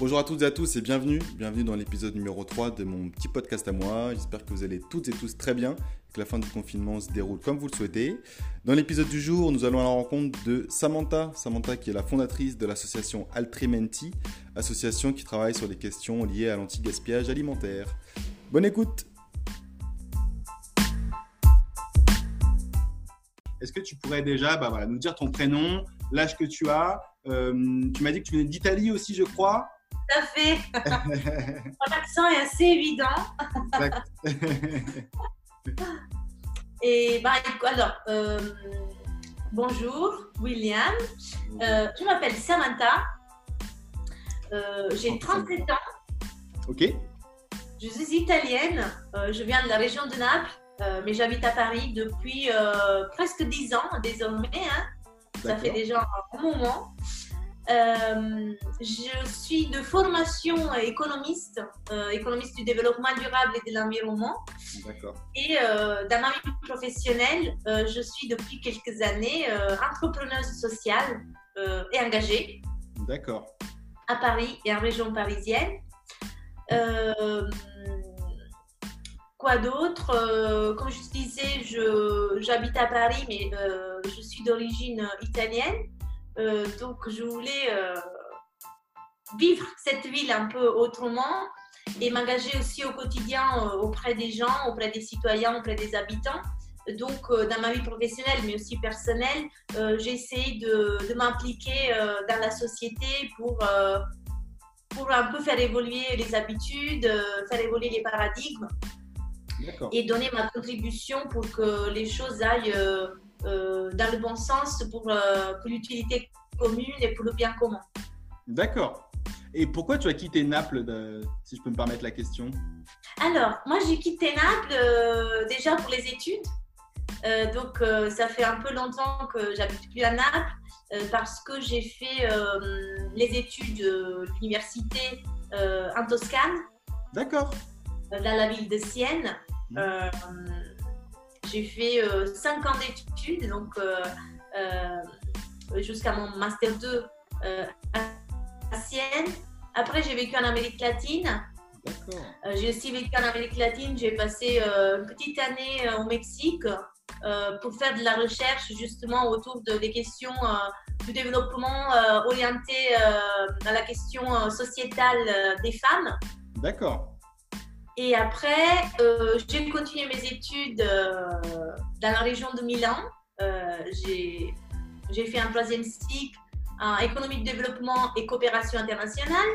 Bonjour à toutes et à tous et bienvenue, bienvenue dans l'épisode numéro 3 de mon petit podcast à moi. J'espère que vous allez toutes et tous très bien que la fin du confinement se déroule comme vous le souhaitez. Dans l'épisode du jour, nous allons à la rencontre de Samantha, Samantha qui est la fondatrice de l'association Altrimenti, association qui travaille sur des questions liées à l'anti-gaspillage alimentaire. Bonne écoute Est-ce que tu pourrais déjà bah nous dire ton prénom, l'âge que tu as? Euh, Tu m'as dit que tu venais d'Italie aussi, je crois. Tout à fait. Mon accent est assez évident. Et bah, alors, euh, bonjour, William. Euh, je m'appelle Samantha. J'ai 37 ans. Ok. Je suis italienne. je viens de la région de Naples. Euh, mais j'habite à Paris depuis euh, presque 10 ans désormais. Hein. Ça fait déjà un moment. Euh, je suis de formation économiste, économiste du développement durable et de l'environnement. D'accord. Et dans ma vie professionnelle, je suis depuis quelques années entrepreneuse sociale et engagée. D'accord. À Paris et en région parisienne. Quoi d'autre? Euh, Comme je te disais, j'habite à Paris, mais euh, je suis d'origine italienne. Euh, donc, je voulais vivre cette ville un peu autrement et m'engager aussi au quotidien auprès des gens, auprès des citoyens, auprès des habitants. Donc, dans ma vie professionnelle, mais aussi personnelle, j'ai essayé de, de m'impliquer dans la société pour, pour un peu faire évoluer les habitudes, faire évoluer les paradigmes et donner ma contribution pour que les choses aillent euh, euh, dans le bon sens pour, euh, pour l'utilité commune et pour le bien commun. D'accord. Et pourquoi tu as quitté Naples, si je peux me permettre la question? Alors, moi j'ai quitté Naples déjà pour les études. donc, ça fait un peu longtemps que j'habite plus à Naples parce que j'ai fait les études de l'université en Toscane. D'accord. Dans la ville de Sienne. Euh, j'ai fait 5 euh, ans d'études, donc euh, jusqu'à mon Master 2 à Sienne. Après, j'ai vécu en Amérique latine. j'ai aussi vécu en Amérique latine. J'ai passé une petite année au Mexique pour faire de la recherche justement autour de, des questions du développement orienté à la question sociétale des femmes. D'accord. Et après, euh, j'ai continué mes études euh, dans la région de Milan. Euh, j'ai fait un troisième cycle en économie de développement et coopération internationale.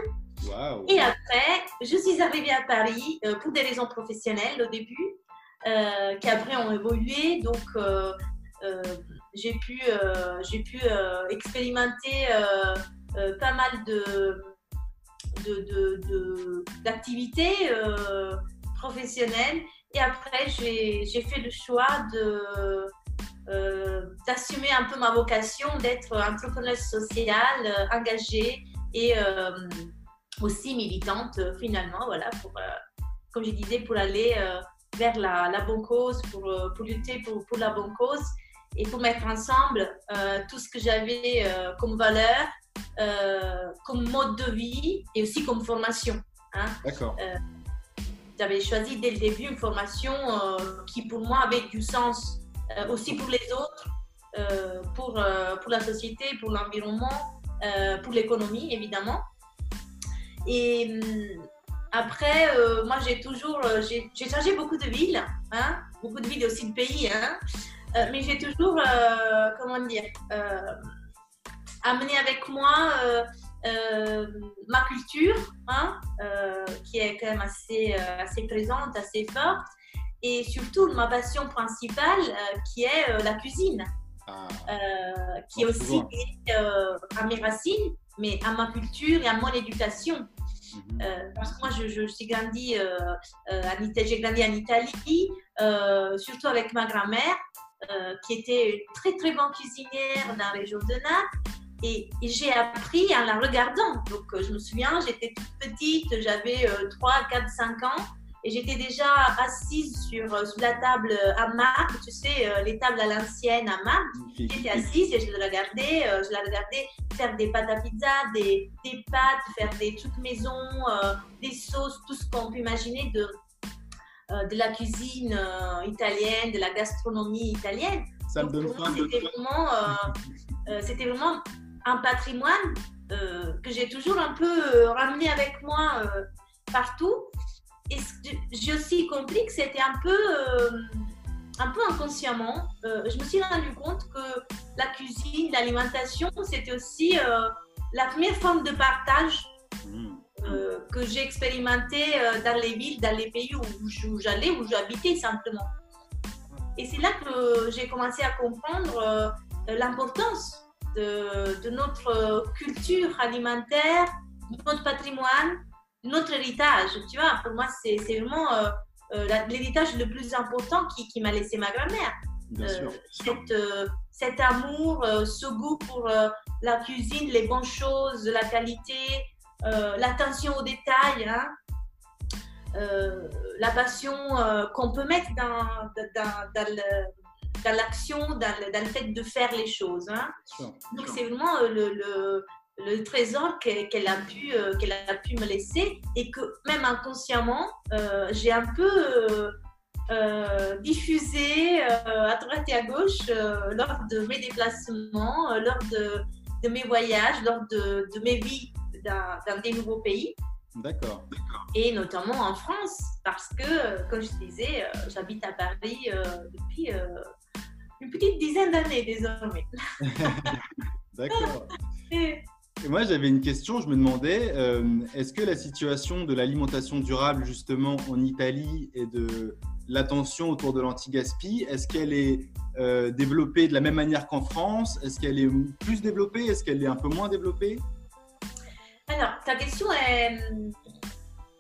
Et après, je suis arrivée à Paris pour des raisons professionnelles au début, qui après ont évolué. Donc, j'ai pu, j'ai pu expérimenter pas mal de d'activités de, euh, professionnelles. Et après, j'ai fait le choix de euh, d'assumer un peu ma vocation d'être entrepreneuse sociale, euh, engagée et aussi militante finalement, voilà, pour, comme je disais, pour aller vers la, la, bonne cause, pour, pour lutter pour, pour, la bonne cause et pour mettre ensemble tout ce que j'avais comme valeur euh, comme mode de vie et aussi comme formation. Hein. D'accord. Euh, j'avais choisi dès le début une formation euh, qui pour moi avait du sens aussi pour les autres, pour, pour la société, pour l'environnement, pour l'économie évidemment. Et hum, après, moi j'ai toujours, j'ai changé beaucoup de villes, hein, beaucoup de villes et aussi de pays, hein, mais j'ai toujours, comment dire, amener avec moi euh, euh, ma culture, hein, euh, qui est quand même assez, assez présente, assez forte, et surtout ma passion principale, qui est la cuisine, ah. qui est aussi à mes racines, mais à ma culture et à mon éducation. Mhm. parce que moi, je, je suis grandi, j'ai grandi en Italie, surtout avec ma grand-mère, qui était une très très bonne cuisinière dans la région de Naples. Et, j'ai appris en la regardant. Donc, euh, je me souviens, j'étais toute petite, j'avais 3, 4, 5 ans. et j'étais déjà assise sur, sur la table à marbre, tu sais, les tables à l'ancienne à marbre. J'étais assise et je la regardais, je la regardais faire des pâtes à pizza, des, des pâtes, faire des trucs maison, des sauces, tout ce qu'on peut imaginer de, de la cuisine italienne, de la gastronomie italienne. Ça me donne C'était vraiment, c'était vraiment un patrimoine euh, que j'ai toujours un peu euh, ramené avec moi euh, partout. Et j'ai aussi compris que c'était un peu, un peu inconsciemment. je me suis rendu compte que la cuisine, l'alimentation, c'était aussi la première forme de partage mmh. Que j'ai expérimenté dans les villes, dans les pays où, j'allais, où j'habitais simplement. Et c'est là que j'ai commencé à comprendre l'importance de, notre culture alimentaire, notre patrimoine, notre héritage. Tu vois, pour moi, c'est vraiment euh, euh, l'héritage le plus important qui, qui m'a laissé ma grand-mère. Euh, cet amour, ce goût pour la cuisine, les bonnes choses, la qualité, l'attention aux détails, hein. la passion qu'on peut mettre dans, dans, dans le, dans l'action, dans, le fait de faire les choses. Hein. Donc c'est vraiment euh, le, le, trésor qu'elle a, pu, euh, qu'elle a pu me laisser et que même inconsciemment, euh, j'ai un peu diffusé à droite et à gauche lors de mes déplacements, lors de, de, mes voyages, lors de, de mes vies dans, dans des nouveaux pays. D'accord. Et notamment en France, parce que, comme je disais, j'habite à Paris depuis une petite dizaine d'années désormais. D'accord. Et... moi, j'avais une question. Je me demandais, euh, est-ce que la situation de l'alimentation durable, justement, en Italie et de l'attention autour de l'anti-gaspi, est-ce qu'elle est euh, développée de la même manière qu'en France? Est-ce qu'elle est plus développée? Est-ce qu'elle est un peu moins développée? Alors, ta question est,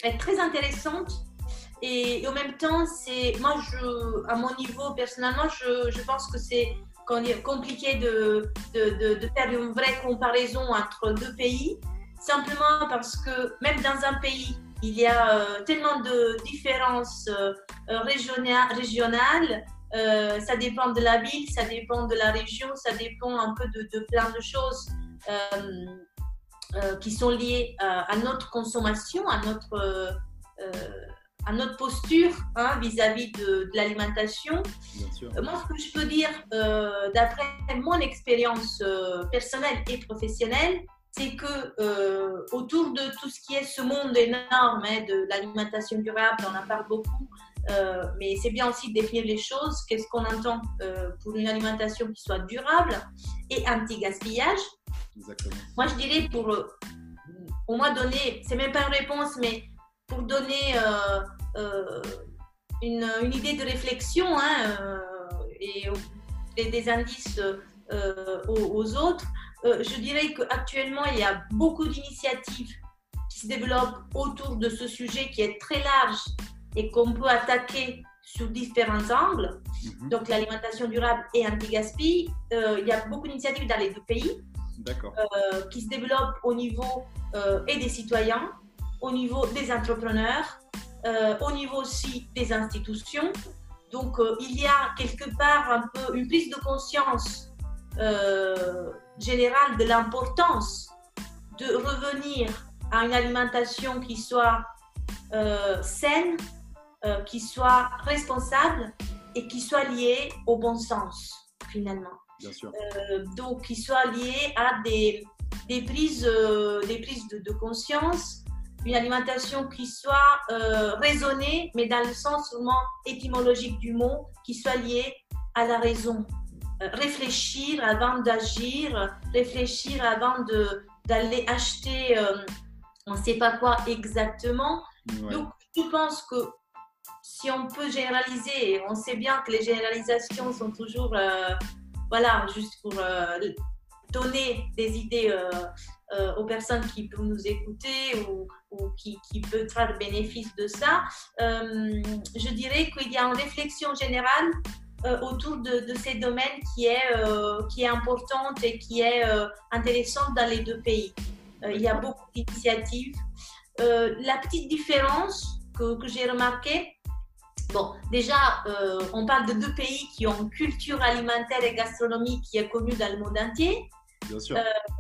est très intéressante et, en même temps, c'est moi, je, à mon niveau, personnellement, je, je pense que c'est compliqué de, de, de, faire une vraie comparaison entre deux pays, simplement parce que même dans un pays, il y a euh, tellement de différences euh, régionales, euh, ça dépend de la ville, ça dépend de la région, ça dépend un peu de plein de choses qui sont liées à, notre consommation, à notre à notre posture hein, vis-à-vis de, l'alimentation. Euh, moi, ce que je peux dire, euh, d'après mon expérience euh, personnelle et professionnelle, c'est que autour de tout ce qui est ce monde énorme hein, de l'alimentation durable, on en parle beaucoup, mais c'est bien aussi de définir les choses. Qu'est-ce qu'on entend pour une alimentation qui soit durable et anti-gaspillage Moi, je dirais pour au moins donner, c'est même pas une réponse, mais pour donner euh, euh, une, une, idée de réflexion hein, euh, et, des indices aux, autres, je dirais qu'actuellement, il y a beaucoup d'initiatives qui se développent autour de ce sujet qui est très large et qu'on peut attaquer sous différents angles. Mhm. Donc l'alimentation durable et anti-gaspi, il y a beaucoup d'initiatives dans les deux pays qui se développent au niveau et des citoyens au niveau des entrepreneurs, euh, au niveau aussi des institutions. Donc, euh, il y a quelque part un peu une prise de conscience euh, générale de l'importance de revenir à une alimentation qui soit saine, qui soit responsable et qui soit liée au bon sens, finalement. Bien sûr. donc, qui soit liée à des, des prises, des prises de, de conscience une alimentation qui soit euh, raisonnée, mais dans le sens vraiment étymologique du mot, qui soit liée à la raison. Euh, réfléchir avant d'agir, réfléchir avant d'aller acheter euh, on ne sait pas quoi exactement. Donc, je pense que si on peut généraliser, on sait bien que les généralisations sont toujours, voilà, juste pour donner des idées euh, aux personnes qui peuvent nous écouter ou, qui, qui, peuvent faire bénéfice de ça, euh, je dirais qu'il y a une réflexion générale euh, autour de, ces domaines qui est, qui est importante et qui est intéressante dans les deux pays. il y a beaucoup d'initiatives. la petite différence, que, que j'ai remarqué. Bon, déjà, euh, on parle de deux pays qui ont une culture alimentaire et gastronomique qui est connue dans le monde entier. Bien sûr.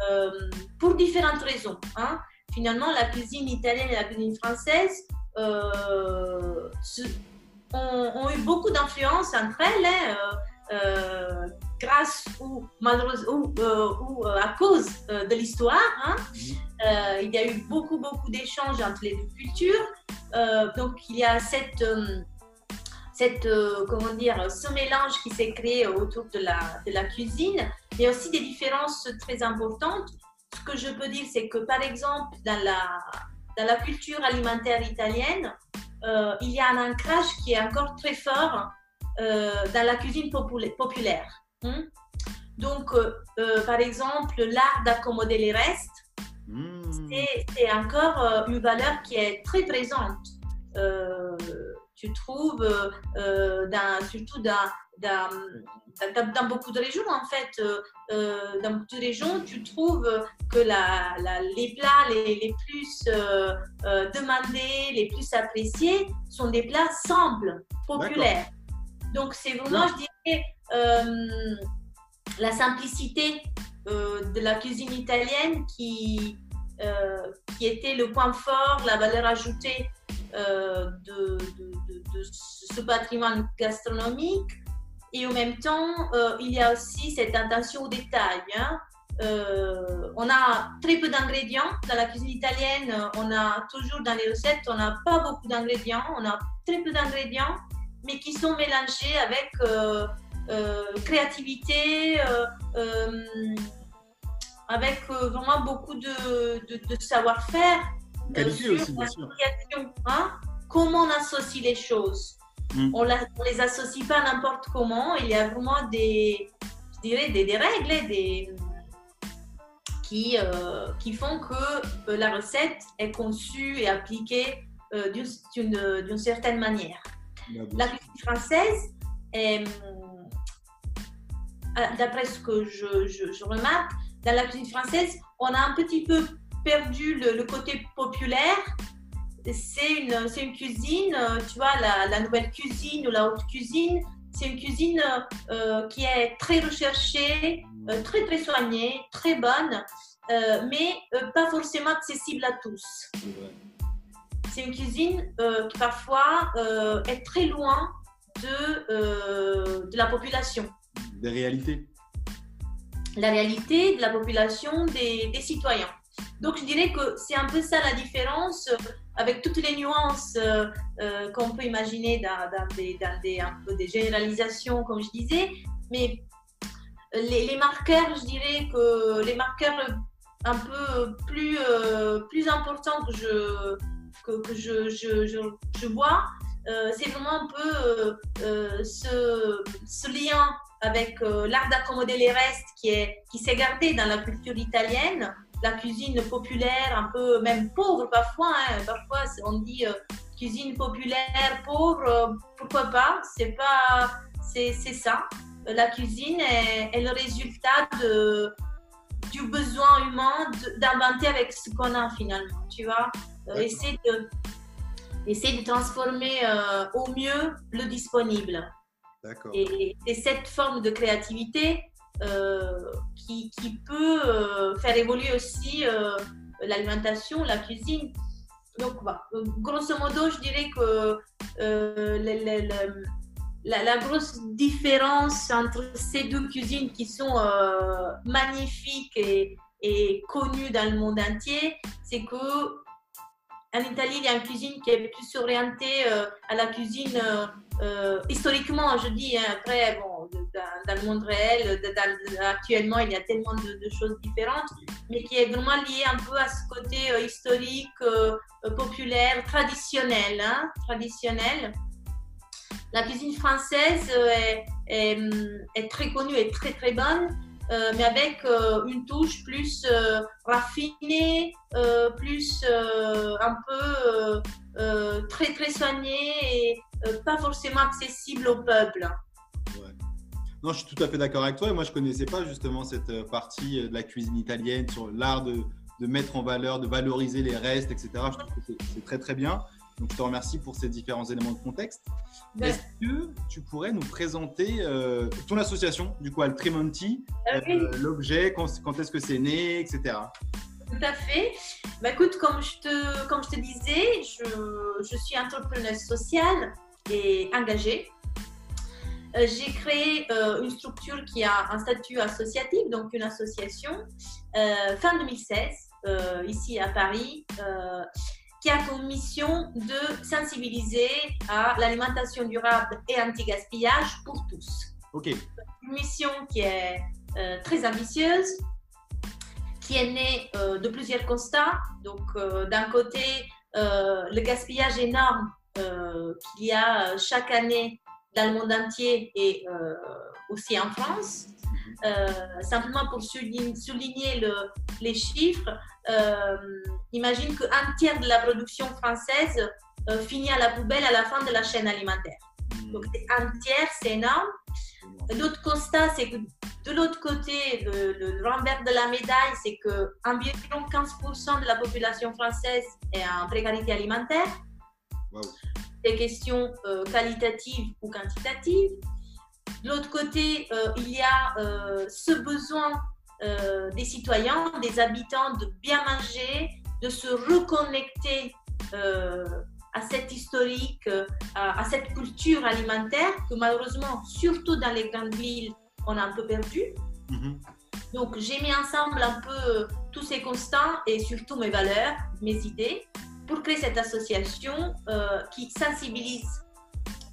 Euh, pour différentes raisons. Hein. Finalement, la cuisine italienne et la cuisine française euh, ont, eu beaucoup d'influence entre elles, hein, grâce ou, ou, ou à cause de l'histoire. Hein. Mhm. il y a eu beaucoup, beaucoup d'échanges entre les deux cultures. donc, il y a cette cette, euh, comment dire, ce mélange qui s'est créé autour de la, de la cuisine, mais aussi des différences très importantes. Ce que je peux dire, c'est que par exemple, dans la, dans la culture alimentaire italienne, euh, il y a un ancrage qui est encore très fort euh, dans la cuisine populaire. Hein. Donc, par exemple, l'art d'accommoder les restes, mmh. c'est encore une valeur qui est très présente tu trouves, euh, euh, dans, surtout dans, dans, dans, beaucoup de régions, en fait, euh, dans beaucoup de régions, tu trouves que la, les plats les, les plus demandés, les plus appréciés sont des plats simples, populaires. Donc, c'est vraiment, je dirais, la simplicité de la cuisine italienne qui, qui était le point fort, la valeur ajoutée euh, de, ce patrimoine gastronomique. Et en même temps, euh, il y a aussi cette attention au détail. Hein. Euh, on a très peu d'ingrédients dans la cuisine italienne. On a toujours dans les recettes, on n'a pas beaucoup d'ingrédients. On a très peu d'ingrédients, mais qui sont mélangés avec créativité, avec vraiment beaucoup de savoir-faire. Qualité aussi, bien sûr. Hein? comment on associe les choses. Hmm. On ne les associe pas n'importe comment. Il y a vraiment des, je dirais, des, des règles, hein, des, qui, euh, qui font que euh, la recette est conçue et appliquée euh, d'une certaine manière. La cuisine française, d'après ce que je, je, remarque, dans la cuisine française, on a un petit peu perdu le, côté populaire. C'est une, une cuisine, euh, tu vois, la, la, nouvelle cuisine ou la haute cuisine, c'est une cuisine euh, qui est très recherchée, euh, très très soignée, très bonne, mais pas forcément accessible à tous. C'est une cuisine qui parfois est très loin de, de la population. Des réalités. La réalité de la population des, des citoyens. Donc, je dirais que c'est un peu ça la différence euh, avec toutes les nuances euh, euh, qu'on peut imaginer dans, des, un peu des généralisations, comme je disais. Mais les, marqueurs, je dirais que les marqueurs un peu plus, plus importants que je, que, je, je, vois, c'est vraiment un peu ce, ce, lien avec l'art d'accommoder les restes qui s'est qui gardé dans la culture italienne la cuisine populaire, un peu même pauvre parfois. Hein. Parfois, on dit euh, cuisine populaire, pauvre, euh, pourquoi pas? C'est pas, c'est ça. La cuisine est, le résultat de, du besoin humain d'inventer avec ce qu'on a finalement. Tu vois, euh, essayer de, essayer de transformer au mieux le disponible. Et, et cette forme de créativité, qui, qui, peut euh, faire évoluer aussi euh, l'alimentation, la cuisine. Donc, grosso modo, je dirais que la, grosse différence entre ces deux cuisines qui sont magnifiques et, connues dans le monde entier, c'est que en Italie, il y a une cuisine qui est plus orientée à la cuisine euh, historiquement, je dis, hein, après, bon, dans, le monde réel, actuellement, il y a tellement de, choses différentes, mais qui est vraiment lié un peu à ce côté euh, historique, euh, populaire, traditionnel, hein, traditionnel. La cuisine française est, est, très connue et très très bonne, mais avec une touche plus raffinée, plus un peu très très soignée et, euh, pas forcément accessible au peuple. Non, je suis tout à fait d'accord avec toi. Et moi, je connaissais pas justement cette euh, partie euh, de la cuisine italienne sur l'art de, de, mettre en valeur, de valoriser les restes, etc. Je trouve que c'est très, très bien. Donc, je te remercie pour ces différents éléments de contexte. Est-ce que tu pourrais nous présenter euh, ton association, du coup, Altrimonti, ah euh, l'objet, quand, est-ce que c'est né, etc. Tout à fait. Bah, écoute, comme je te, comme je te disais, je, je suis entrepreneuse sociale et engagée. Euh, j'ai créé une structure qui a un statut associatif, donc une association, fin 2016, ici à Paris qui a comme mission de sensibiliser à l'alimentation durable et anti-gaspillage pour tous. Ok. Une mission qui est euh, très ambitieuse, qui est née euh, de plusieurs constats. Donc, euh, d'un côté, le gaspillage énorme qu'il y a chaque année dans le monde entier et aussi en France. Simplement pour souligner, le, les chiffres, euh, imagine qu'un tiers de la production française euh, finit à la poubelle à la fin de la chaîne alimentaire. Hmm. Donc un tiers, c'est énorme. L'autre constat, c'est que de l'autre côté, le, renvers de la médaille, c'est que environ 15% de la population française est en précarité alimentaire. Des questions euh, qualitatives ou quantitatives. De l'autre côté, il y a ce besoin euh, des citoyens, des habitants de bien manger, de se reconnecter euh, à cette historique, euh, à, cette culture alimentaire que malheureusement, surtout dans les grandes villes, on a un peu perdu. Mhm. Donc j'ai mis ensemble un peu tous ces constants et surtout mes valeurs, mes idées, pour créer cette association qui sensibilise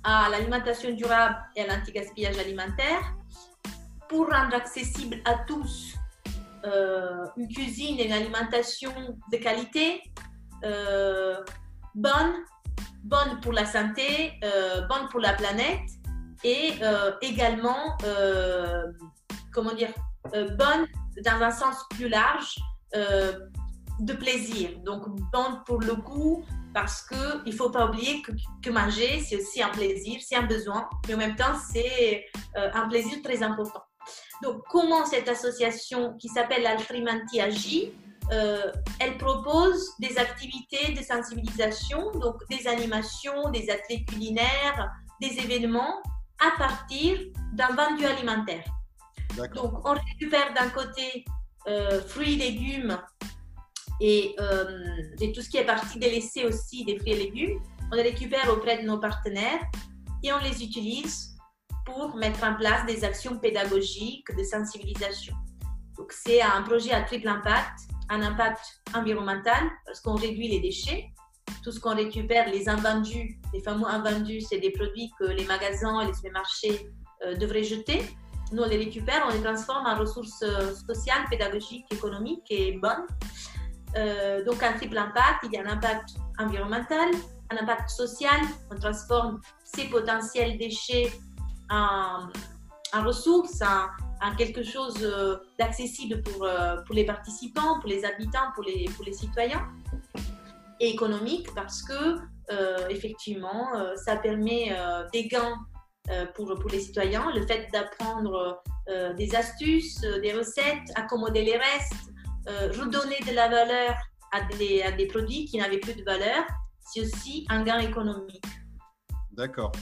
à l'alimentation durable et à l'anti-gaspillage alimentaire pour rendre accessible à tous euh, une cuisine et une alimentation de qualité, euh, bonne, bonne pour la santé, euh, bonne pour la planète et également, comment dire, bonne dans un sens plus large de plaisir. Donc, bonne pour le goût, parce qu'il ne faut pas oublier que, que manger, c'est aussi un plaisir, c'est un besoin, mais en même temps, c'est un plaisir très important. Donc, comment cette association qui s'appelle Altrimanti agit euh, Elle propose des activités de sensibilisation, donc des animations, des ateliers culinaires, des événements à partir d'un vendu alimentaire. Donc, on récupère d'un côté euh, fruits, légumes et, euh, et, tout ce qui est partie délaissée aussi des fruits et légumes. On les récupère auprès de nos partenaires et on les utilise pour mettre en place des actions pédagogiques de sensibilisation. Donc, c'est un projet à triple impact, un impact environnemental, parce qu'on réduit les déchets. Tout ce qu'on récupère, les invendus, les fameux invendus, c'est des produits que les magasins et les supermarchés euh, devraient jeter. Nous, on les récupère, on les transforme en ressources euh, sociales, pédagogiques, économiques et bonnes. Euh, donc, un triple impact, il y a un impact environnemental, un impact social, on transforme ces potentiels déchets en, ressources, en, quelque chose euh, d'accessible pour, euh, pour les participants, pour les habitants, pour les, citoyens, et économique parce que effectivement, ça permet des gains pour, pour les citoyens, le fait d'apprendre des astuces, des recettes, accommoder les restes, redonner de la valeur à des, à des produits qui n'avaient plus de valeur, c'est aussi un gain économique. D'accord.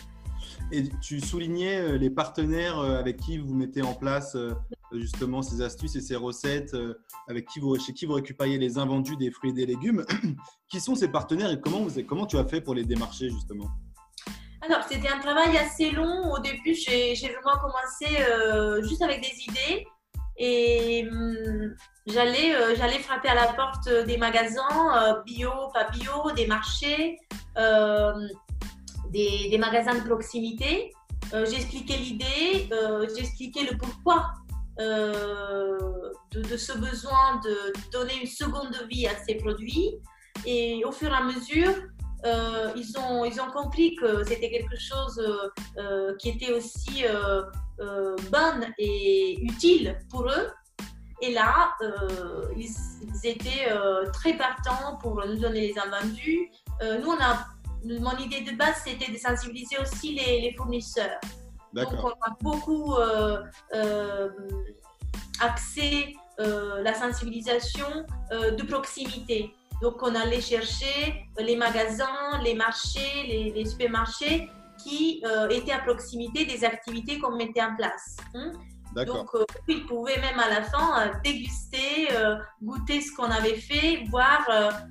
Et tu soulignais euh, les partenaires euh, avec qui vous mettez en place euh, justement ces astuces et ces recettes, avec qui vous, chez qui vous récupériez les invendus des fruits et des légumes. qui sont ces partenaires et comment, vous, comment tu as fait pour les démarcher justement? Alors, c'était un travail assez long. Au début, j'ai vraiment commencé juste avec des idées et hum, j'allais j'allais frapper à la porte des magasins bio, pas bio, des marchés des, magasins de proximité. Euh, j'expliquais l'idée, euh, j'expliquais le pourquoi euh, de, ce besoin de donner une seconde vie à ces produits. Et au fur et à mesure, ils, ont, ils ont compris que c'était quelque chose qui était aussi bonne et utile pour eux. Et là, ils, étaient très partants pour nous donner les invendus. nous, on a mon idée de base, c'était de sensibiliser aussi les, fournisseurs. Donc, on a beaucoup euh, euh, axé euh, la sensibilisation de proximité. Donc, on allait chercher les magasins, les marchés, les, supermarchés qui étaient à proximité des activités qu'on mettait en place. Hein. Donc, euh, ils pouvaient même à la fin euh, déguster, euh, goûter ce qu'on avait fait, voir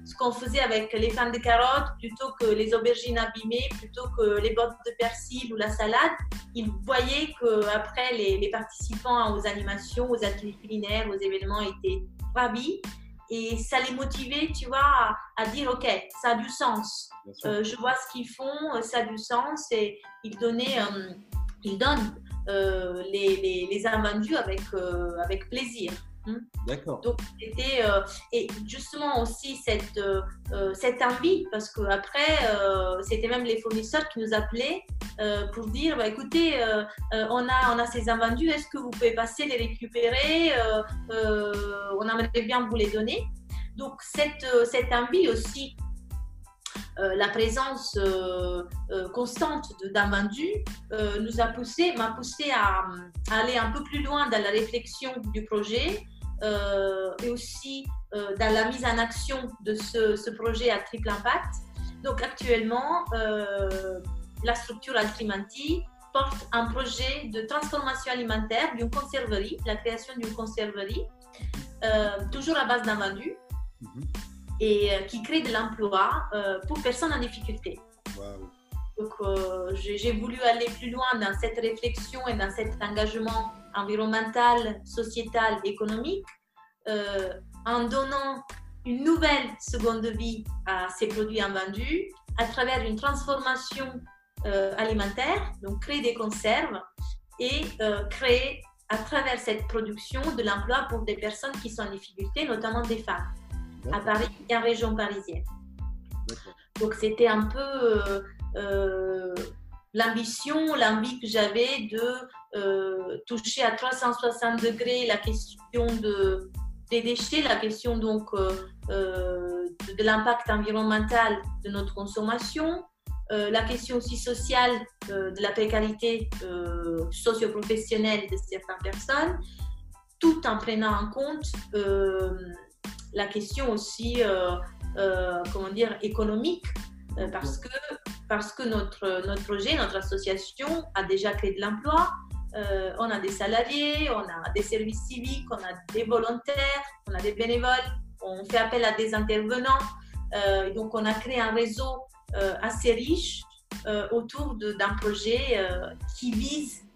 ce qu'on faisait avec les fans de carottes plutôt que les aubergines abîmées, plutôt que les bottes de persil ou la salade. Ils voyaient qu'après, les, les participants aux animations, aux ateliers culinaires, aux événements étaient ravis. Et ça les motivait, tu vois, à, dire, OK, ça a du sens. je vois ce qu'ils font, ça a du sens. Et ils donnaient, ils donnent euh, les, les, les, invendus avec, euh, avec plaisir. Hein. D'accord. Donc, c'était. Euh, et justement aussi cette, cette envie, parce qu'après, c'était même les fournisseurs qui nous appelaient pour dire bah, écoutez, on, a, on a ces invendus, est-ce que vous pouvez passer les récupérer On aimerait bien vous les donner. Donc, cette, cette envie aussi euh, la présence euh, euh, constante d'un vendu nous a poussé, m'a poussé à, aller un peu plus loin dans la réflexion du projet et aussi dans la mise en action de ce, projet à triple impact. Donc actuellement, la structure Altrimenti porte un projet de transformation alimentaire d'une conserverie, la création d'une conserverie, toujours à base d'un vendu. Mhm et euh, qui crée de l'emploi euh, pour personnes en difficulté. Donc, euh, j'ai voulu aller plus loin dans cette réflexion et dans cet engagement environnemental, sociétal, économique, en donnant une nouvelle seconde vie à ces produits invendus à travers une transformation alimentaire, donc créer des conserves et créer à travers cette production de l'emploi pour des personnes qui sont en difficulté, notamment des femmes. À Paris et en région parisienne. Donc c'était un peu euh, euh, l'ambition, l'envie que j'avais de euh, toucher à 360 degrés la question de, des déchets, la question donc de, l'impact environnemental de notre consommation, la question aussi sociale de la précarité socio-professionnelle de certaines personnes, tout en prenant en compte la question aussi, euh, euh, comment dire, économique, euh, parce que, parce que notre, notre projet, notre association a déjà créé de l'emploi. on a des salariés, on a des services civiques, on a des volontaires, on a des bénévoles, on fait appel à des intervenants. donc, on a créé un réseau assez riche autour d'un projet qui vise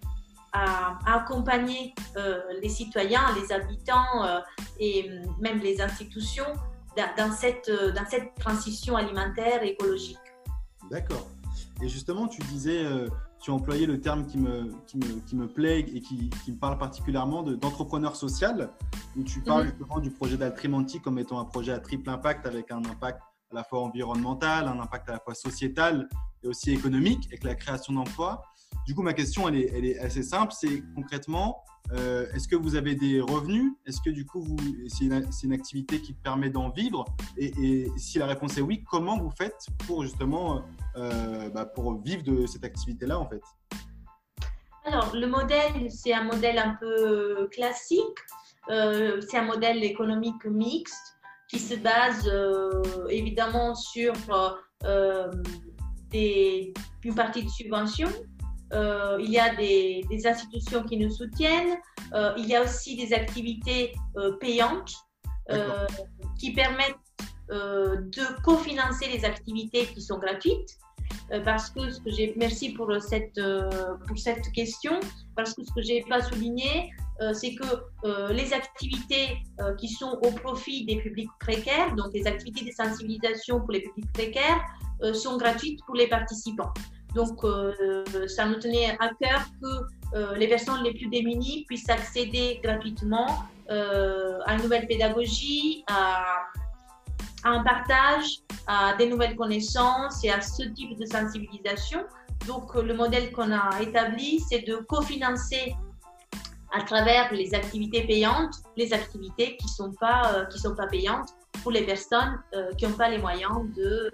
à, accompagner euh, les citoyens, les habitants euh, et même les institutions euh, dans cette transition alimentaire écologique. D'accord. Et justement, tu disais, tu as employé le terme qui me, qui me, qui me plaît et qui, qui me parle particulièrement d'entrepreneur social, où tu parles mhm. justement du projet d'Altrimenti comme étant un projet à triple impact avec un impact à la fois environnemental, un impact à la fois sociétal et aussi économique, avec la création d'emplois. Du coup, ma question, elle est, assez simple. C'est concrètement, euh, est-ce que vous avez des revenus? Est-ce que du coup, c'est une, activité qui permet d'en vivre? Et, si la réponse est oui, comment vous faites pour justement euh, bah, pour vivre de cette activité-là en fait? Alors, le modèle, c'est un modèle un peu classique. Euh, c'est un modèle économique mixte qui se base évidemment sur une partie de subventions euh, il y a des, institutions qui nous soutiennent, euh, il y a aussi des activités euh, payantes qui permettent de cofinancer les activités qui sont gratuites. parce que ce que j'ai, merci pour cette, pour cette question, parce que ce que j'ai pas souligné, c'est que les activités qui sont au profit des publics précaires, donc les activités de sensibilisation pour les publics précaires, sont gratuites pour les participants. Donc, euh, ça nous tenait à cœur que euh, les personnes les plus démunies puissent accéder gratuitement euh, à une nouvelle pédagogie, à, un partage, à des nouvelles connaissances et à ce type de sensibilisation. Donc, le modèle qu'on a établi, c'est de cofinancer à travers les activités payantes, les activités qui ne sont, pas, sont pas payantes pour les personnes qui n'ont pas les moyens de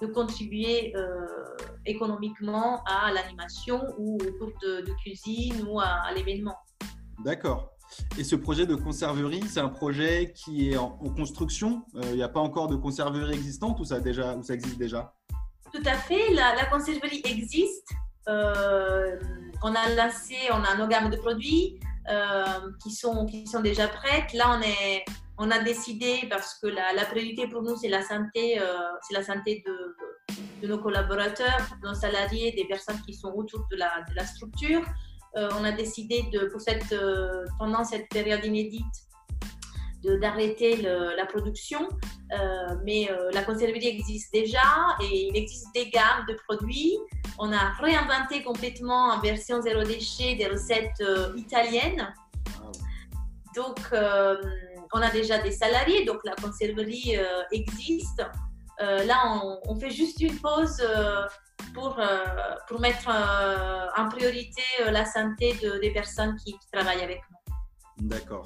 de contribuer euh, économiquement à l'animation ou au cours de, cuisine ou à, l'événement. D'accord. Et ce projet de conserverie, c'est un projet qui est en, construction? Euh, il n'y a pas encore de conserverie existante ou ça, déjà, ou ça existe déjà? Tout à fait. La, conserverie existe. Euh, on a lancé, on a nos gammes de produits qui, sont, qui sont déjà prêtes. Là, on, est, on a décidé, parce que la, la priorité pour nous, c'est la santé, c'est la santé de, de, nos collaborateurs, de nos salariés, des personnes qui sont autour de la, de la structure. Euh, on a décidé de, pour cette, euh, pendant cette période inédite d'arrêter la production, euh, mais la conserverie existe déjà et il existe des gammes de produits. On a réinventé complètement en version zéro déchet des recettes italiennes. Donc, on a déjà des salariés, donc la conserverie existe. là, on, on, fait juste une pause pour, euh, pour mettre euh, en priorité euh, la santé de, des personnes qui, travaillent avec nous. D'accord.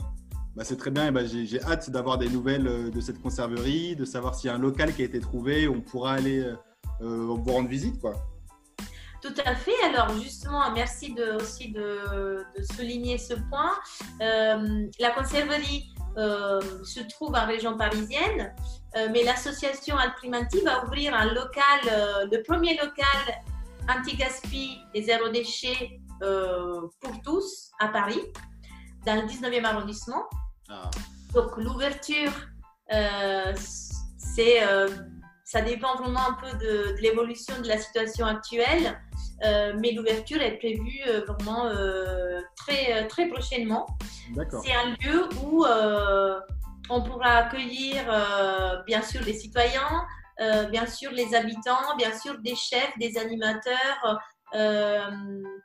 Bah, c'est très bien. Bah, j'ai hâte d'avoir des nouvelles de cette conserverie, de savoir s'il y a un local qui a été trouvé, on pourra aller vous rendre visite. Quoi. Tout à fait. Alors justement, merci de, aussi de, de souligner ce point. la conserverie euh, se trouve en région parisienne, euh, mais l'association Alprimanti va ouvrir un local, euh, le premier local anti-gaspi et zéro déchet pour tous à Paris, dans le 19e arrondissement. Ah. Donc l'ouverture, c'est ça dépend vraiment un peu de, de l'évolution de la situation actuelle. Euh, mais l'ouverture est prévue euh, vraiment euh, très, très prochainement. C'est un lieu où on pourra accueillir bien sûr les citoyens, bien sûr les habitants, bien sûr des chefs, des animateurs,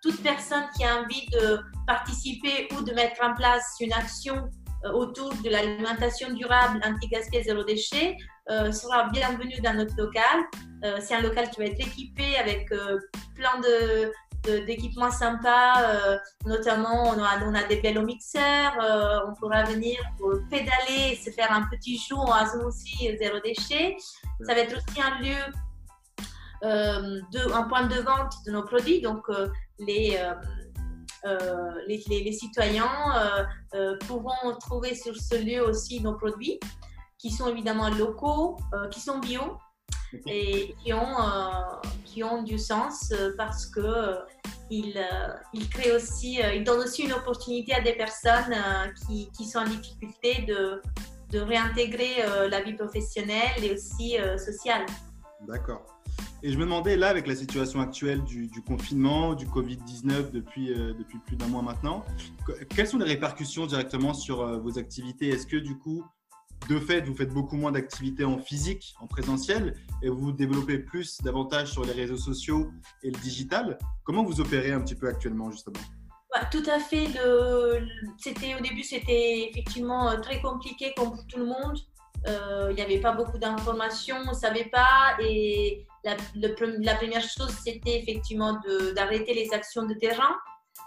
toute personne qui a envie de participer ou de mettre en place une action autour de l'alimentation durable anti-gaspillage zéro déchet euh, sera bienvenue dans notre local. Euh, c'est un local qui va être équipé avec euh, plein de, d'équipements sympas, notamment on a, on a des vélo-mixeurs, on pourra venir pédaler, se faire un petit jour en aussi zéro déchet. Ça va être aussi un lieu, de, un point de vente de nos produits, donc les, les, les, les, citoyens pourront trouver sur ce lieu aussi nos produits qui sont évidemment locaux, euh, qui sont bio et qui ont, euh, qui ont du sens euh, parce que ils, ils, créent aussi, ils donnent aussi une opportunité à des personnes qui, qui, sont en difficulté de, de réintégrer la vie professionnelle et aussi sociale. D'accord. Et je me demandais, là, avec la situation actuelle du, confinement, du Covid-19 depuis, depuis plus d'un mois maintenant, quelles sont les répercussions directement sur vos activités? Est-ce que, du coup, de fait, vous faites beaucoup moins d'activités en physique, en présentiel, et vous développez plus, davantage sur les réseaux sociaux et le digital? Comment vous opérez un petit peu actuellement, justement? Bah, Tout à fait. C'était, au début, c'était effectivement euh, très compliqué comme pour tout le monde. Euh, il n'y avait pas beaucoup d'informations, on ne savait pas. Et la, première chose, c'était effectivement d'arrêter les actions de terrain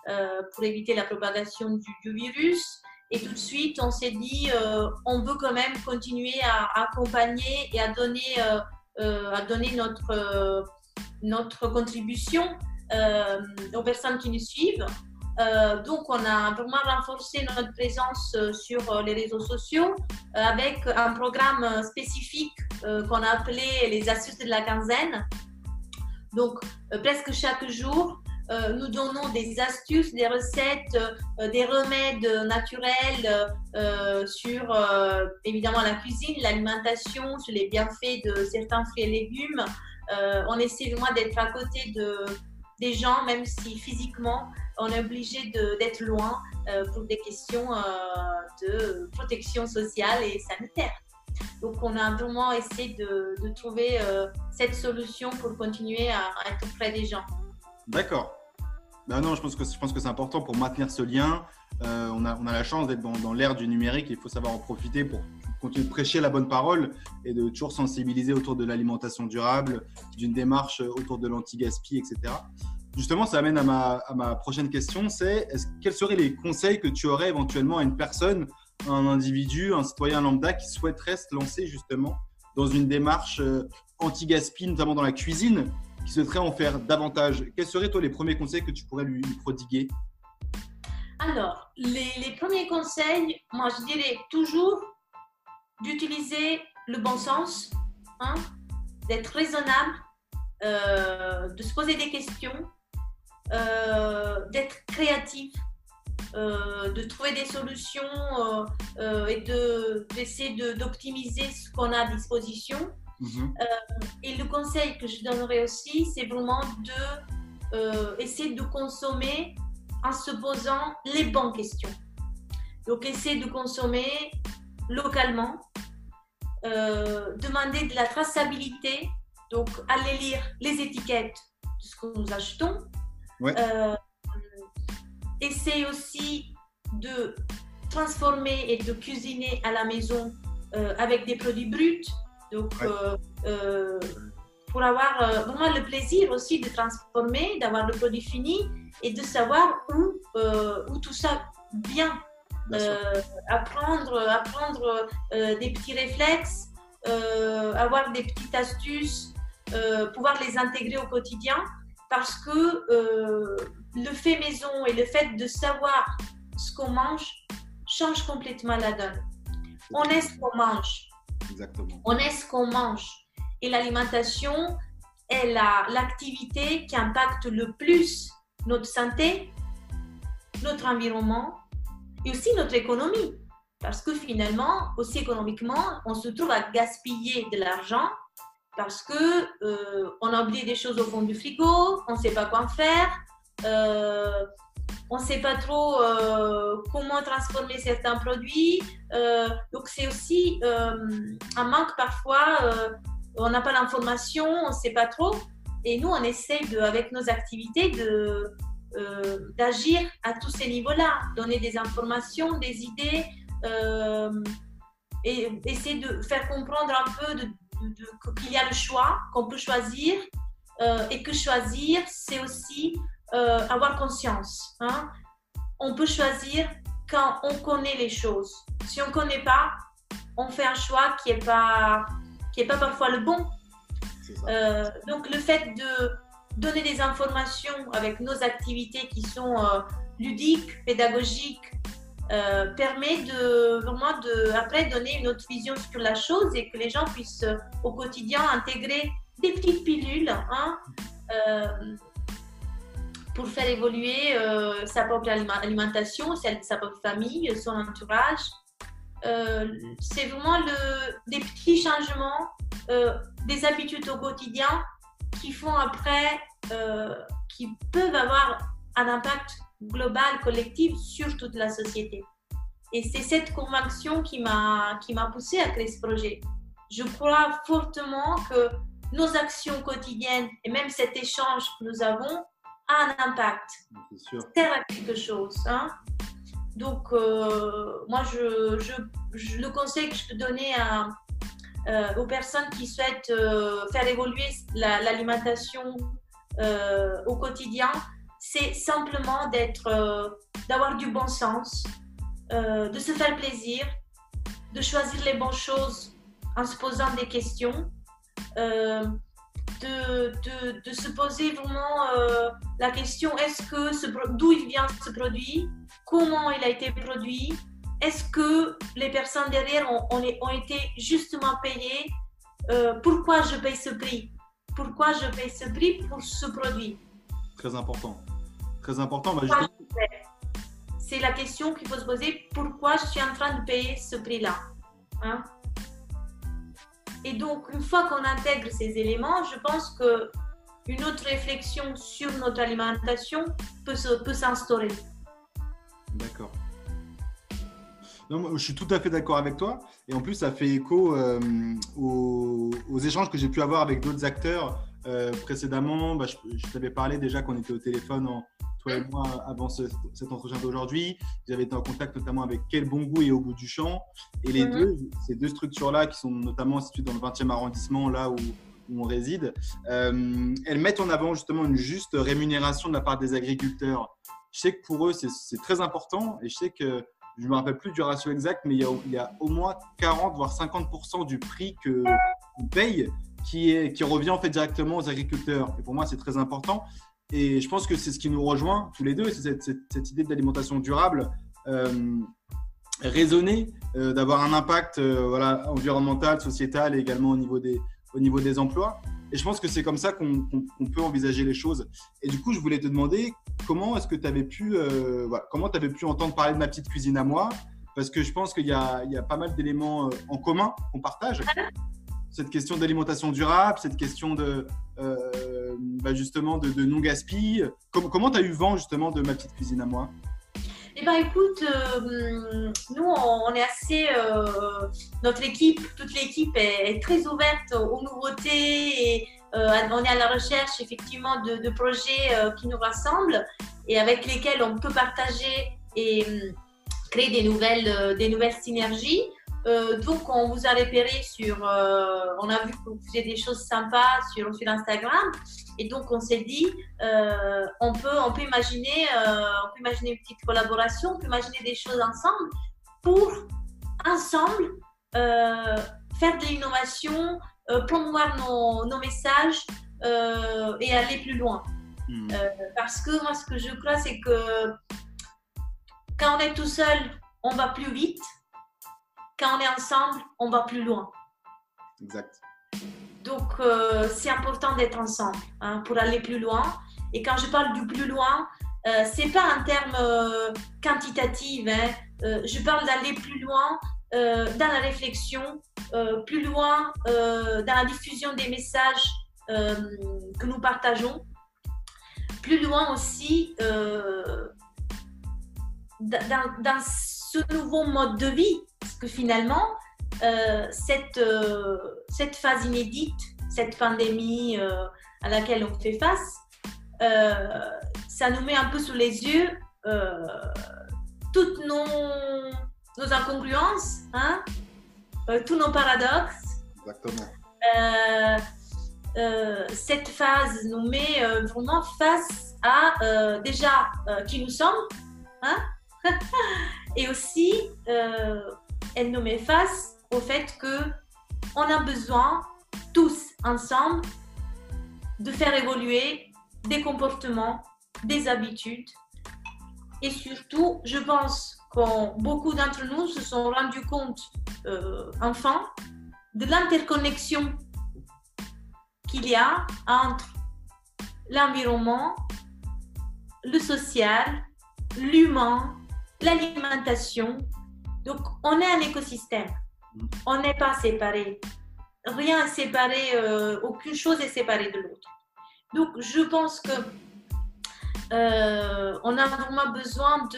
euh, pour éviter la propagation du, virus. Et tout de suite, on s'est dit, euh, on veut quand même continuer à, accompagner et à donner, à donner notre, notre contribution aux personnes qui nous suivent. Donc, on a vraiment renforcé notre présence sur les réseaux sociaux avec un programme spécifique qu'on a appelé les astuces de la quinzaine. Donc, presque chaque jour, euh, nous donnons des astuces, des recettes, euh, des remèdes naturels euh, sur évidemment la cuisine, l'alimentation, sur les bienfaits de certains fruits et légumes. on essaie vraiment d'être à côté de, des gens, même si physiquement on est obligé d'être loin pour des questions de protection sociale et sanitaire. Donc, on a vraiment essayé de, de trouver cette solution pour continuer à, être près des gens. D'accord. Ben non, je pense que, je pense que c'est important pour maintenir ce lien. Euh, on, a, on, a, la chance d'être dans, dans l'ère du numérique il faut savoir en profiter pour continuer de prêcher la bonne parole et de toujours sensibiliser autour de l'alimentation durable, d'une démarche autour de l'anti-gaspi, etc. Justement, ça amène à ma, prochaine question, c'est quels seraient les conseils que tu aurais éventuellement à une personne, un individu, un citoyen lambda qui souhaiterait se lancer justement dans une démarche euh, anti-gaspi, notamment dans la cuisine, qui souhaiterait en faire davantage, quels seraient toi les premiers conseils que tu pourrais lui prodiguer? Alors, les, premiers conseils, moi je dirais toujours d'utiliser le bon sens, hein, d'être raisonnable, euh, de se poser des questions, d'être créatif, euh, de trouver des solutions et d'essayer d'optimiser ce qu'on a à disposition. Mhm. et le conseil que je donnerais aussi, c'est vraiment de essayer de consommer en se posant les bonnes questions. Donc, essayer de consommer localement, euh, demander de la traçabilité, donc aller lire les étiquettes de ce que nous achetons. Euh, essayer aussi de transformer et de cuisiner à la maison euh, avec des produits bruts. Donc, pour avoir vraiment le plaisir aussi de transformer, d'avoir le produit fini et de savoir où, où tout ça vient. Euh, apprendre, apprendre euh, des petits réflexes, euh, avoir des petites astuces, pouvoir les intégrer au quotidien parce que le fait maison et le fait de savoir ce qu'on mange change complètement la donne. On est ce qu'on mange. Exactement. On est ce qu'on mange. Et l'alimentation est l'activité qui impacte le plus notre santé, notre environnement et aussi notre économie. Parce que finalement, aussi économiquement, on se trouve à gaspiller de l'argent parce que euh, on a oublié des choses au fond du frigo, on ne sait pas quoi faire, euh, on ne sait pas trop euh, comment transformer certains produits. donc c'est aussi un manque parfois, on n'a pas l'information, on ne sait pas trop. Et nous, on essaie de, avec nos activités de, d'agir à tous ces niveaux-là, donner des informations, des idées et essayer de faire comprendre un peu qu'il y a le choix, qu'on peut choisir euh, et que choisir, c'est aussi avoir conscience. Hein. On peut choisir quand on connaît les choses. Si on ne connaît pas, on fait un choix qui n'est pas, qui est pas parfois le bon. donc le fait de donner des informations avec nos activités qui sont euh, ludiques, pédagogiques, euh, permet de vraiment de après donner une autre vision sur la chose et que les gens puissent euh, au quotidien intégrer des petites pilules hein, pour faire évoluer sa propre alimentation, celle de sa propre famille, son entourage. c'est vraiment le, des petits changements, des habitudes au quotidien qui font après, euh, qui peuvent avoir un impact global, collectif sur toute la société. Et c'est cette conviction qui m'a qui m'a poussé à créer ce projet. Je crois fortement que nos actions quotidiennes et même cet échange que nous avons a un impact. Sert à quelque chose. Hein. Donc, euh, moi, je, je, le conseil que je peux donner à, euh, aux personnes qui souhaitent euh, faire évoluer l'alimentation au quotidien, c'est simplement d'être, d'avoir du bon sens, de se faire plaisir, de choisir les bonnes choses en se posant des questions, de, de, de, se poser vraiment la question est-ce que d'où il vient ce produit, comment il a été produit, est-ce que les personnes derrière ont, ont, été justement payées? Euh, Pourquoi je paye ce prix? Pourquoi je paye ce prix pour ce produit? Très important. Très important. Bah, C'est la question qu'il faut se poser. Pourquoi je suis en train de payer ce prix-là hein? Et donc, une fois qu'on intègre ces éléments, je pense que une autre réflexion sur notre alimentation peut s'instaurer. D'accord je suis tout à fait d'accord avec toi. Et en plus, ça fait écho euh, aux, échanges que j'ai pu avoir avec d'autres acteurs euh, précédemment. Bah, je, t'avais parlé déjà qu'on était au téléphone, en, toi et moi, avant cet entretien d'aujourd'hui. J'avais été en contact notamment avec Quel Bon Goût et Au Bout du Champ. Et les mhm. deux, ces deux structures-là, qui sont notamment situées dans le 20e arrondissement, là où, on réside, euh, elles mettent en avant justement une juste rémunération de la part des agriculteurs. Je sais que pour eux, c'est très important et je sais que je ne me rappelle plus du ratio exact, mais il y a, au moins 40 voire 50% du prix que paye qui, est, qui revient en fait directement aux agriculteurs. Et pour moi, c'est très important. Et je pense que c'est ce qui nous rejoint tous les deux, c'est cette, idée d'alimentation durable euh, raisonnée, euh, d'avoir un impact euh, voilà, environnemental, sociétal et également au niveau des, au niveau des emplois. Et je pense que c'est comme ça qu'on peut envisager les choses. Et du coup, je voulais te demander comment est-ce que tu avais pu, voilà, avais pu entendre parler de ma petite cuisine à moi, parce que je pense qu'il y, y, a pas mal d'éléments en commun qu'on partage cette question d'alimentation durable, cette question de euh, bah, justement de, non gaspille. comment tu as eu vent justement de ma petite cuisine à moi? Eh ben écoute, euh, nous on, est assez, euh, notre équipe, toute l'équipe est, très ouverte aux nouveautés et on est à la recherche effectivement de, projets qui nous rassemblent et avec lesquels on peut partager et créer des nouvelles, des nouvelles synergies. Euh, donc, on vous a repéré sur. Euh, on a vu que vous faisiez des choses sympas sur, sur Instagram. Et donc, on s'est dit, euh, on, peut, on, peut imaginer, on peut imaginer une petite collaboration, on peut imaginer des choses ensemble pour, ensemble, faire de l'innovation, promouvoir nos, nos messages et aller plus loin. Hmm. parce que moi, ce que je crois, c'est que quand on est tout seul, on va plus vite quand on est ensemble, on va plus loin. Exact. Donc, euh, c'est important d'être ensemble hein, pour aller plus loin. Et quand je parle du plus loin, euh, c'est pas en termes euh, quantitatifs. Hein. Euh, je parle d'aller plus loin dans la réflexion, plus loin dans la diffusion des messages que nous partageons, plus loin aussi dans, dans ce nouveau mode de vie parce que finalement, euh, cette, euh, cette phase inédite, cette pandémie euh, à laquelle on fait face, ça nous met un peu sous les yeux toutes nos, nos incongruences, hein, tous nos paradoxes. Exactement. cette phase nous met vraiment face à déjà qui nous sommes, hein, et aussi elle nous met face au fait que on a besoin tous ensemble de faire évoluer des comportements, des habitudes. Et surtout, je pense que beaucoup d'entre nous se sont rendus compte, euh, de l'interconnexion qu'il y a entre l'environnement, le social, l'humain, l'alimentation donc, on est un écosystème. Mm. On n'est pas séparé. Rien n'est séparé, euh, aucune chose est séparée de l'autre. Donc, je pense que euh, on a vraiment besoin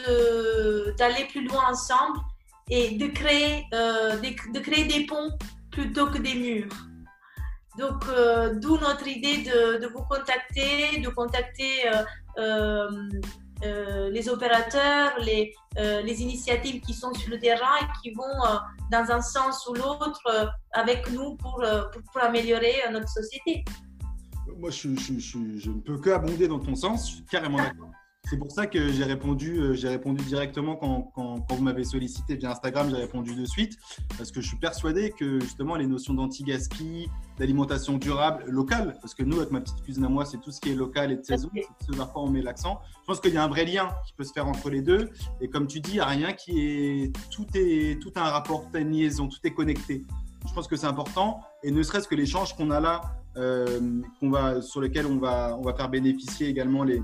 d'aller plus loin ensemble et de créer, euh, de, créer des ponts plutôt que des murs. Donc, d'où notre idée de, de, vous contacter, de contacter euh, les opérateurs, les, euh, les, initiatives qui sont sur le terrain et qui vont euh, dans un sens ou l'autre avec nous pour, pour, améliorer notre société. Moi, je, je, je, ne peux que abonder dans ton sens, je suis carrément d'accord. C'est pour ça que j'ai répondu, euh, j'ai répondu directement quand, quand, vous m'avez sollicité via Instagram, j'ai répondu de suite parce que je suis persuadé que justement les notions d'anti-gaspi, d'alimentation durable, locale, parce que nous, avec ma petite cuisine à moi, c'est tout ce qui est local et de saison, c'est ce vers quoi on met l'accent. Je pense qu'il y a un vrai lien qui peut se faire entre les deux. Et comme tu dis, il n'y a rien qui est. Tout est tout a un rapport, tout a une liaison, tout est connecté. Je pense que c'est important. Et ne serait-ce que l'échange qu'on a là, euh, qu'on va, sur lequel on va, on va faire bénéficier également les,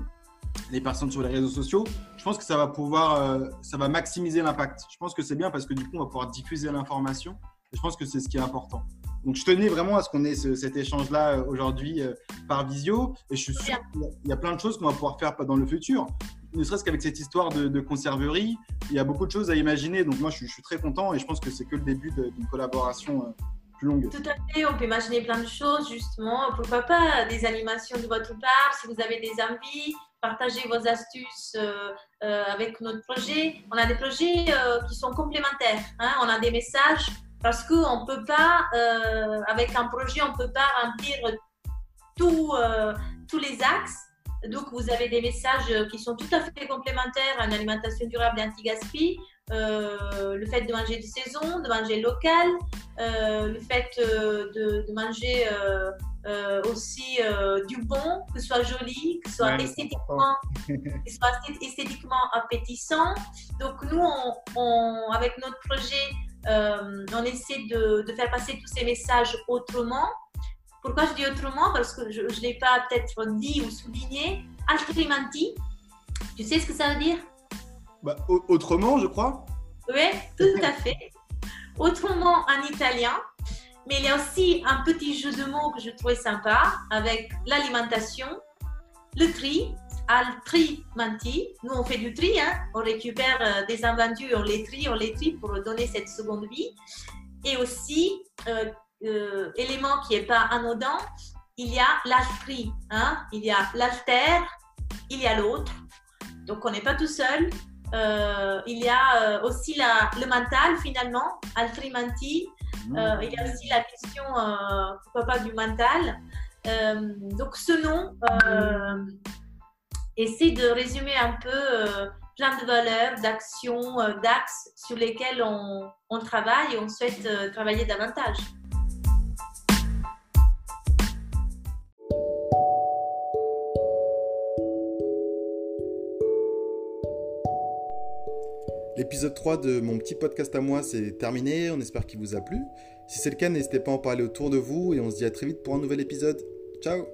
les personnes sur les réseaux sociaux, je pense que ça va pouvoir, euh, ça va maximiser l'impact. Je pense que c'est bien parce que du coup, on va pouvoir diffuser l'information. je pense que c'est ce qui est important. Donc, je tenais vraiment à ce qu'on ait cet échange-là euh, aujourd'hui euh, par visio. Et je suis sûr qu'il y a plein de choses qu'on va pouvoir faire dans le futur. Ne serait-ce qu'avec cette histoire de, conserverie, il y a beaucoup de choses à imaginer. Donc, moi, je, suis très content et je pense que c'est que le début d'une collaboration plus longue. Tout à fait, on peut imaginer plein de choses, justement. Pourquoi pas des animations de votre part, si vous avez des envies, partager vos astuces euh, euh, avec notre projet. On a des projets euh, qui sont complémentaires. Hein. On a des messages parce qu'on ne peut pas, avec un projet, on ne peut pas remplir tous les axes. Donc, vous avez des messages qui sont tout à fait complémentaires à une alimentation durable et anti-gaspi, le fait de manger de saison, de manger local, le fait de, manger aussi du bon, que ce soit joli, que ce soit, esthétiquement, que soit esthétiquement appétissant. Donc nous, on, avec notre projet, on essaie de, de, faire passer tous ces messages autrement. Pourquoi je dis autrement? Parce que je ne l'ai pas peut-être dit ou souligné. Altrimenti, tu sais ce que ça veut dire? Bah, Autrement, je crois. Oui, tout à fait. Autrement en italien. Mais il y a aussi un petit jeu de mots que je trouvais sympa avec l'alimentation, le tri, altrimenti. Nous, on fait du tri, hein. on récupère euh, des invendus, on les trie, on les trie pour donner cette seconde vie. Et aussi, euh, euh, élément qui n'est pas anodin, il y a l'altri, hein? il y a l'alter, il y a l'autre. Donc on n'est pas tout seul. Euh, il y a euh, aussi la, le mental finalement, altrimanti. Mmh. il y a aussi la question, pourquoi pas, du mental. donc ce nom essaie de résumer un peu plein de valeurs, d'actions, d'axes sur lesquels on, on, travaille et on souhaite travailler davantage. L'épisode 3 de mon petit podcast à moi, c'est terminé. On espère qu'il vous a plu. Si c'est le cas, n'hésitez pas à en parler autour de vous et on se dit à très vite pour un nouvel épisode. Ciao